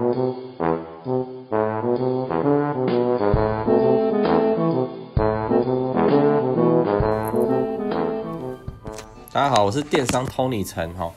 大家好，我是电商 Tony 陈哈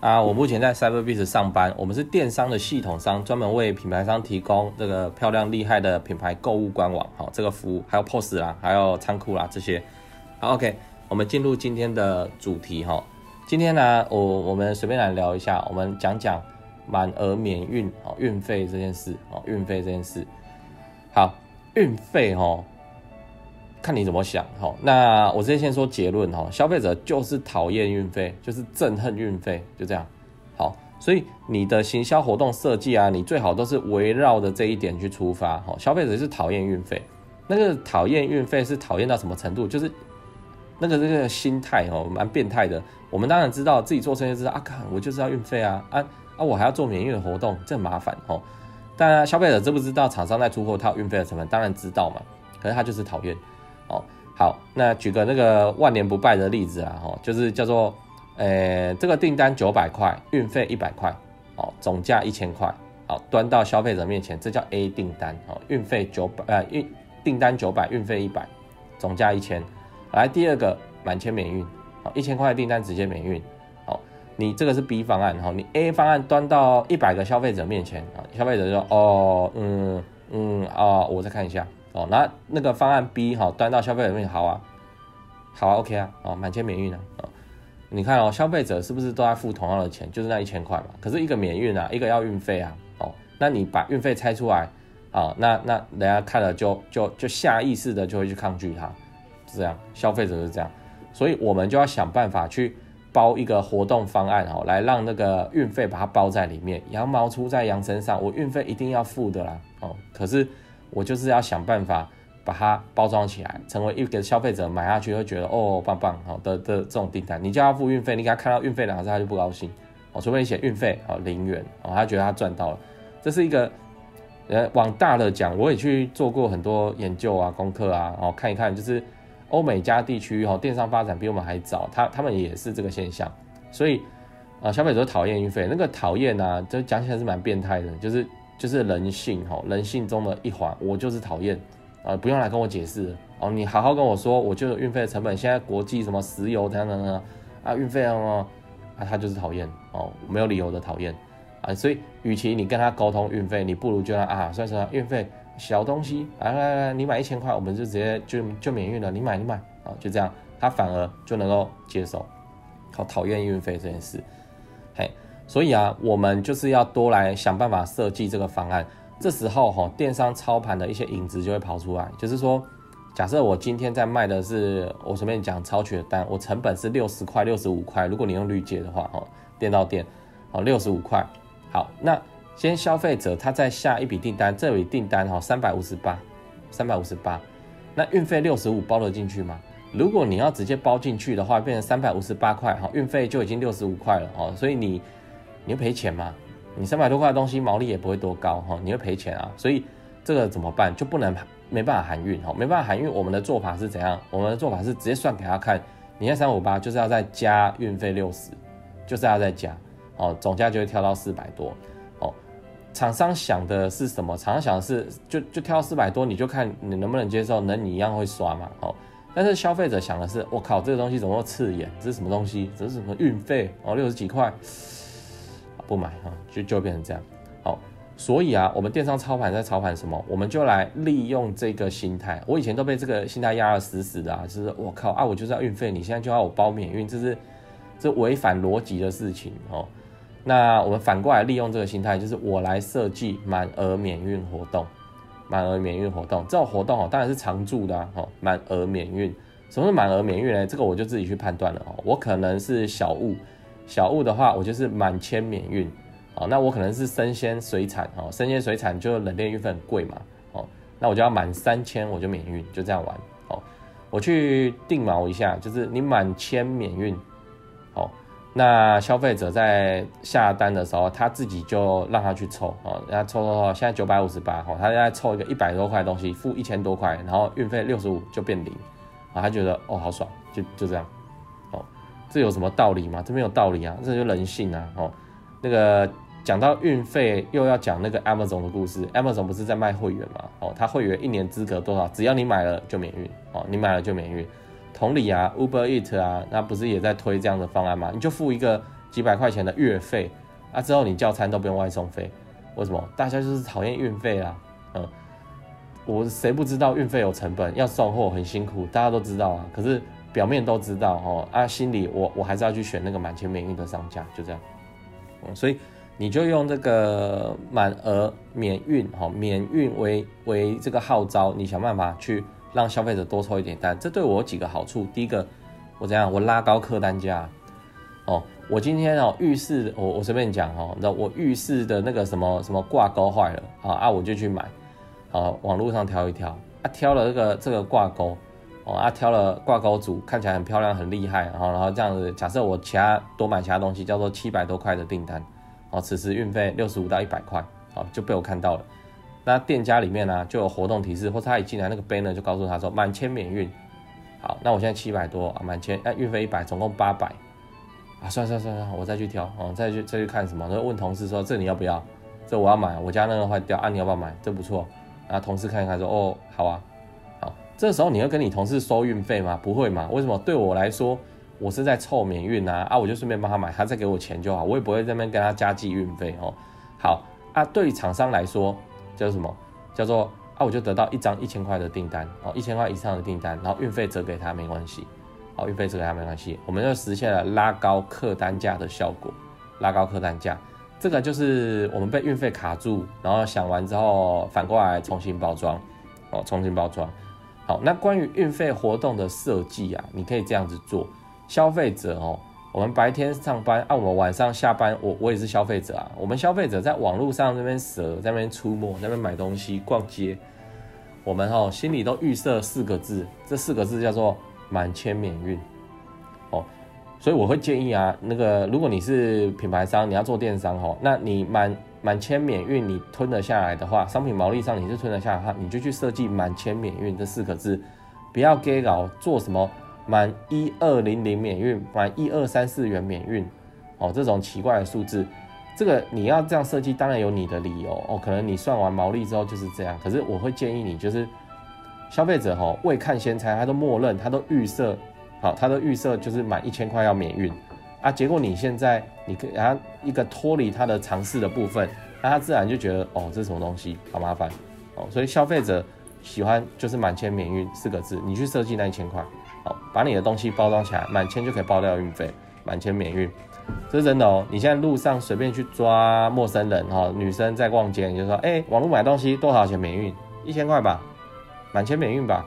啊，我目前在 CyberBiz 上班，我们是电商的系统商，专门为品牌商提供这个漂亮厉害的品牌购物官网，哈这个服务，还有 POS 啦，还有仓库啦这些。，OK，我们进入今天的主题哈。今天呢，我我们随便来聊一下，我们讲讲满额免运哦，运费这件事哦，运费这件事。好，运费哦。看你怎么想哈，那我直接先说结论哈，消费者就是讨厌运费，就是憎恨运费，就这样。好，所以你的行销活动设计啊，你最好都是围绕着这一点去出发哈。消费者是讨厌运费，那个讨厌运费是讨厌到什么程度？就是那个这个心态哦，蛮变态的。我们当然知道自己做生意知道啊，看我就是要运费啊啊啊，我还要做免运的活动，这很麻烦哦。但消费者知不知道厂商在出货套运费的成本？当然知道嘛，可是他就是讨厌。哦，好，那举个那个万年不败的例子啊，哦，就是叫做，呃，这个订单九百块，运费一百块，哦，总价一千块，好，端到消费者面前，这叫 A 订单，哦，运费九百，呃，运订单九百，运费一百，总价一千，来第二个满千免运，好，一千块的订单直接免运，你这个是 B 方案，哈，你 A 方案端到一百个消费者面前，啊，消费者就说，哦，嗯嗯啊，我再看一下。哦，那那个方案 B 哈，端到消费者面前，好啊，好啊，OK 啊，哦，满千免运啊，哦，你看哦，消费者是不是都在付同样的钱，就是那一千块嘛？可是一个免运啊，一个要运费啊，哦，那你把运费拆出来，啊，那那人家看了就就就下意识的就会去抗拒它，是这样，消费者是这样，所以我们就要想办法去包一个活动方案哦，来让那个运费把它包在里面，羊毛出在羊身上，我运费一定要付的啦，哦，可是。我就是要想办法把它包装起来，成为一个消费者买下去会觉得哦棒棒好的的这种订单。你叫他付运费，你给他看到运费两个字他就不高兴哦，除非你写运费哦零元哦，他觉得他赚到了。这是一个呃往大了讲，我也去做过很多研究啊功课啊，然后看一看，就是欧美加地区哦电商发展比我们还早，他他们也是这个现象，所以啊消费者讨厌运费，那个讨厌呢，就讲起来是蛮变态的，就是。就是人性哈，人性中的一环，我就是讨厌啊！不用来跟我解释哦，你好好跟我说，我就运费的成本，现在国际什么石油等等等啊，运费啊，啊，他就是讨厌哦，没有理由的讨厌啊！所以，与其你跟他沟通运费，你不如就让啊，算是运费小东西，来来来，你买一千块，我们就直接就就免运了，你买你买啊，就这样，他反而就能够接受，好讨厌运费这件事，嘿。所以啊，我们就是要多来想办法设计这个方案。这时候哈，电商操盘的一些影子就会跑出来。就是说，假设我今天在卖的是，我随便讲超取的单，我成本是六十块、六十五块。如果你用绿界的话，哈，店到店，好，六十五块。好，那先消费者他在下一笔订单，这笔订单哈，三百五十八，三百五十八，那运费六十五包得进去吗？如果你要直接包进去的话，变成三百五十八块，哈，运费就已经六十五块了，哦，所以你。你会赔钱吗？你三百多块的东西毛利也不会多高哈，你会赔钱啊，所以这个怎么办？就不能没办法含运哈，没办法含运。我们的做法是怎样？我们的做法是直接算给他看，你在三五八就是要再加运费六十，就是要再加哦，总价就会跳到四百多。厂商想的是什么？厂商想的是就就挑四百多，你就看你能不能接受，能你一样会刷嘛哦。但是消费者想的是，我靠，这个东西怎么刺眼？这是什么东西？这是什么运费哦？六十几块。不买哈，就就变成这样。好，所以啊，我们电商操盘在操盘什么？我们就来利用这个心态。我以前都被这个心态压得死死的啊，就是我靠啊，我就是要运费，你现在就要我包免运，这是这违反逻辑的事情哦。那我们反过来利用这个心态，就是我来设计满额免运活动，满额免运活动这种活动哦，当然是常驻的哦。满额免运，什么是满额免运呢？这个我就自己去判断了哦。我可能是小物。小物的话，我就是满千免运，哦，那我可能是生鲜水产，哦，生鲜水产就冷链运费很贵嘛，哦，那我就要满三千我就免运，就这样玩，哦，我去定锚一下，就是你满千免运，哦，那消费者在下单的时候，他自己就让他去抽，哦，让他抽抽抽，现在九百五十八，哦，他在抽一个一百多块东西，付一千多块，然后运费六十五就变零，啊，他觉得哦好爽，就就这样。哦这有什么道理吗？这没有道理啊，这就人性啊！哦，那个讲到运费，又要讲那个 Amazon 的故事。Amazon 不是在卖会员嘛？哦，他会员一年资格多少？只要你买了就免运哦，你买了就免运。同理啊，Uber Eat 啊，那不是也在推这样的方案吗？你就付一个几百块钱的月费啊，之后你叫餐都不用外送费。为什么？大家就是讨厌运费啊。嗯，我谁不知道运费有成本，要送货很辛苦，大家都知道啊。可是表面都知道哦，啊，心里我我还是要去选那个满千免运的商家，就这样。嗯，所以。你就用这个满额免运，哈，免运为为这个号召，你想办法去让消费者多抽一点单，这对我有几个好处。第一个，我怎样？我拉高客单价，哦，我今天哦浴室，我我随便讲哦，那我浴室的那个什么什么挂钩坏了，啊啊，我就去买，啊，网络上挑一挑，啊，挑了这个这个挂钩，哦啊，挑了挂钩组，看起来很漂亮，很厉害，然后然后这样子，假设我其他多买其他东西，叫做七百多块的订单。哦，此时运费六十五到一百块，哦就被我看到了。那店家里面呢就有活动提示，或者他一进来那个 banner 就告诉他说满千免运。好，那我现在七百多啊，满千，哎运费一百，总共八百。啊，算算算算，我再去挑，哦，再去再去看什么？然后问同事说这你要不要？这我要买，我家那个坏掉啊，你要不要买？这不错。啊，同事看一看说哦好啊，好，这时候你会跟你同事收运费吗？不会嘛？为什么？对我来说。我是在凑免运啊，啊，我就顺便帮他买，他再给我钱就好，我也不会在那边跟他加计运费哦。好啊，对于厂商来说叫什么？叫做啊，我就得到一张一千块的订单哦，一千块以上的订单，然后运费折给他没关系，好，运费折给他没关系，我们就实现了拉高客单价的效果，拉高客单价，这个就是我们被运费卡住，然后想完之后反过来重新包装，哦，重新包装。好，那关于运费活动的设计啊，你可以这样子做。消费者哦，我们白天上班，啊，我们晚上下班，我我也是消费者啊。我们消费者在网络上那边蛇在那边出没，那边买东西、逛街，我们哦心里都预设四个字，这四个字叫做满千免运哦。所以我会建议啊，那个如果你是品牌商，你要做电商哦，那你满满千免运你吞得下来的话，商品毛利上你是吞得下来的话，你就去设计满千免运这四个字，不要给搞做什么。满一二零零免运，满一二三四元免运，哦，这种奇怪的数字，这个你要这样设计，当然有你的理由哦。可能你算完毛利之后就是这样，可是我会建议你，就是消费者哈未看先猜，他都默认，他都预设，好，他都预设就是满一千块要免运啊。结果你现在你可然后一个脱离他的尝试的部分，那他自然就觉得哦，这是什么东西，好麻烦哦。所以消费者喜欢就是满千免运四个字，你去设计那一千块。把你的东西包装起来，满千就可以包掉运费，满千免运，这是真的哦。你现在路上随便去抓陌生人哈，女生在逛街，你就说，哎，网络买东西多少钱免运？一千块吧，满千免运吧？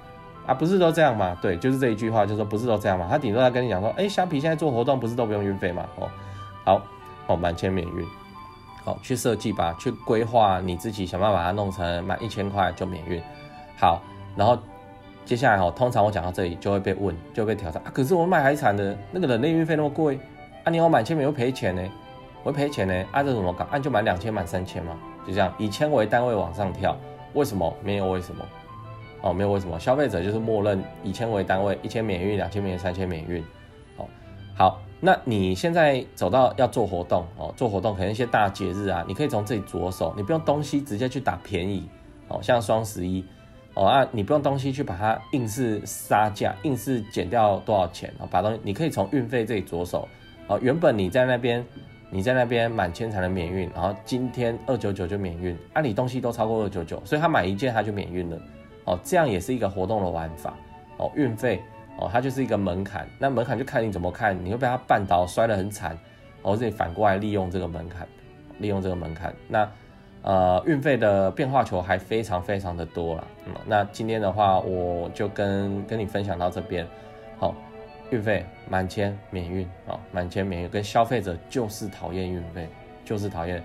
啊，不是都这样吗？对，就是这一句话，就说不是都这样吗？他顶多在跟你讲说，哎，虾皮现在做活动不是都不用运费吗？哦，好，哦，满千免运，好，去设计吧，去规划你自己，想办法把它弄成满一千块就免运，好，然后。接下来哈，通常我讲到这里就会被问，就会被挑战啊。可是我卖海产的那个人力运费那么贵啊，你要满千没有赔钱呢？我会赔钱呢？按这怎么搞？按就满两千满三千嘛，就这样以千为单位往上跳。为什么？没有为什么？哦，没有为什么？消费者就是默认以千为单位，一千免运，两千免运，三千免运。哦，好，那你现在走到要做活动哦，做活动可能一些大节日啊，你可以从这里着手，你不用东西直接去打便宜哦，像双十一。哦啊，你不用东西去把它硬是杀价，硬是减掉多少钱啊？把东西你可以从运费这里着手。哦，原本你在那边，你在那边满千才能免运，然后今天二九九就免运，啊，你东西都超过二九九，所以他买一件他就免运了。哦，这样也是一个活动的玩法。哦，运费哦，它就是一个门槛，那门槛就看你怎么看，你会被他绊倒摔得很惨，或者你反过来利用这个门槛，利用这个门槛，那。呃，运费的变化球还非常非常的多啦。嗯，那今天的话，我就跟跟你分享到这边。好，运费满千免运啊，满千免运，跟消费者就是讨厌运费，就是讨厌，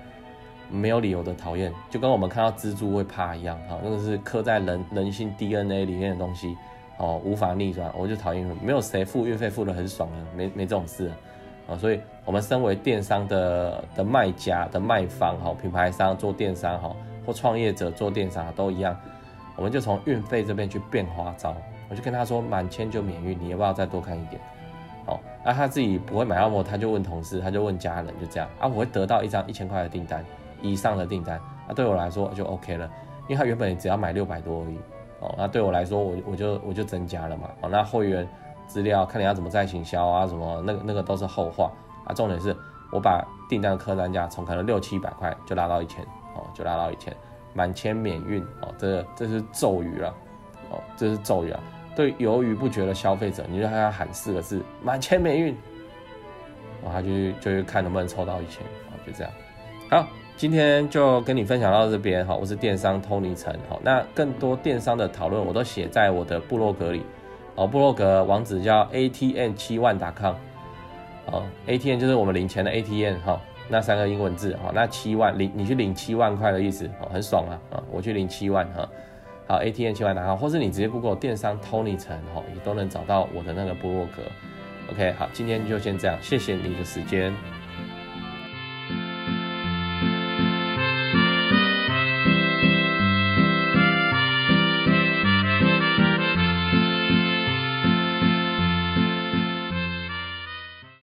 没有理由的讨厌，就跟我们看到蜘蛛会怕一样。哈，那个是刻在人人性 DNA 里面的东西，哦，无法逆转。我就讨厌，没有谁付运费付的很爽的，没没这种事。啊所以我们身为电商的的卖家的卖方哈，品牌商做电商哈，或创业者做电商都一样，我们就从运费这边去变花招，我就跟他说满千就免运，你要不要再多看一点？好，啊，他自己不会买按摩，他就问同事，他就问家人，就这样。啊，我会得到一张一千块的订单以上的订单，啊，对我来说就 OK 了，因为他原本只要买六百多而已，哦，那对我来说，我我就我就增加了嘛，哦，那会员资料看你要怎么再行销啊，什么那个那个都是后话啊，重点是我把订单客单价从可能六七百块就拉到一千，哦，就拉到一千，满千免运，哦，这这是咒语了，哦，这是咒语啊。对犹豫不决的消费者，你就跟他喊四个字“满千免运”，然后他就就去看能不能抽到一千，好，就这样。好，今天就跟你分享到这边，哈，我是电商 Tony 陈，好，那更多电商的讨论我都写在我的部落格里，哦，部落格网址叫 ATN 七万 .com，哦，ATN 就是我们领钱的 ATN，哈，那三个英文字，哦，那七万领你去领七万块的意思，哦，很爽啊，啊，我去领七万，哈。好，a t n 七万拿号，或是你直接 Google 电商 Tony 陈，哈，也都能找到我的那个部落格。OK，好，今天就先这样，谢谢你的时间。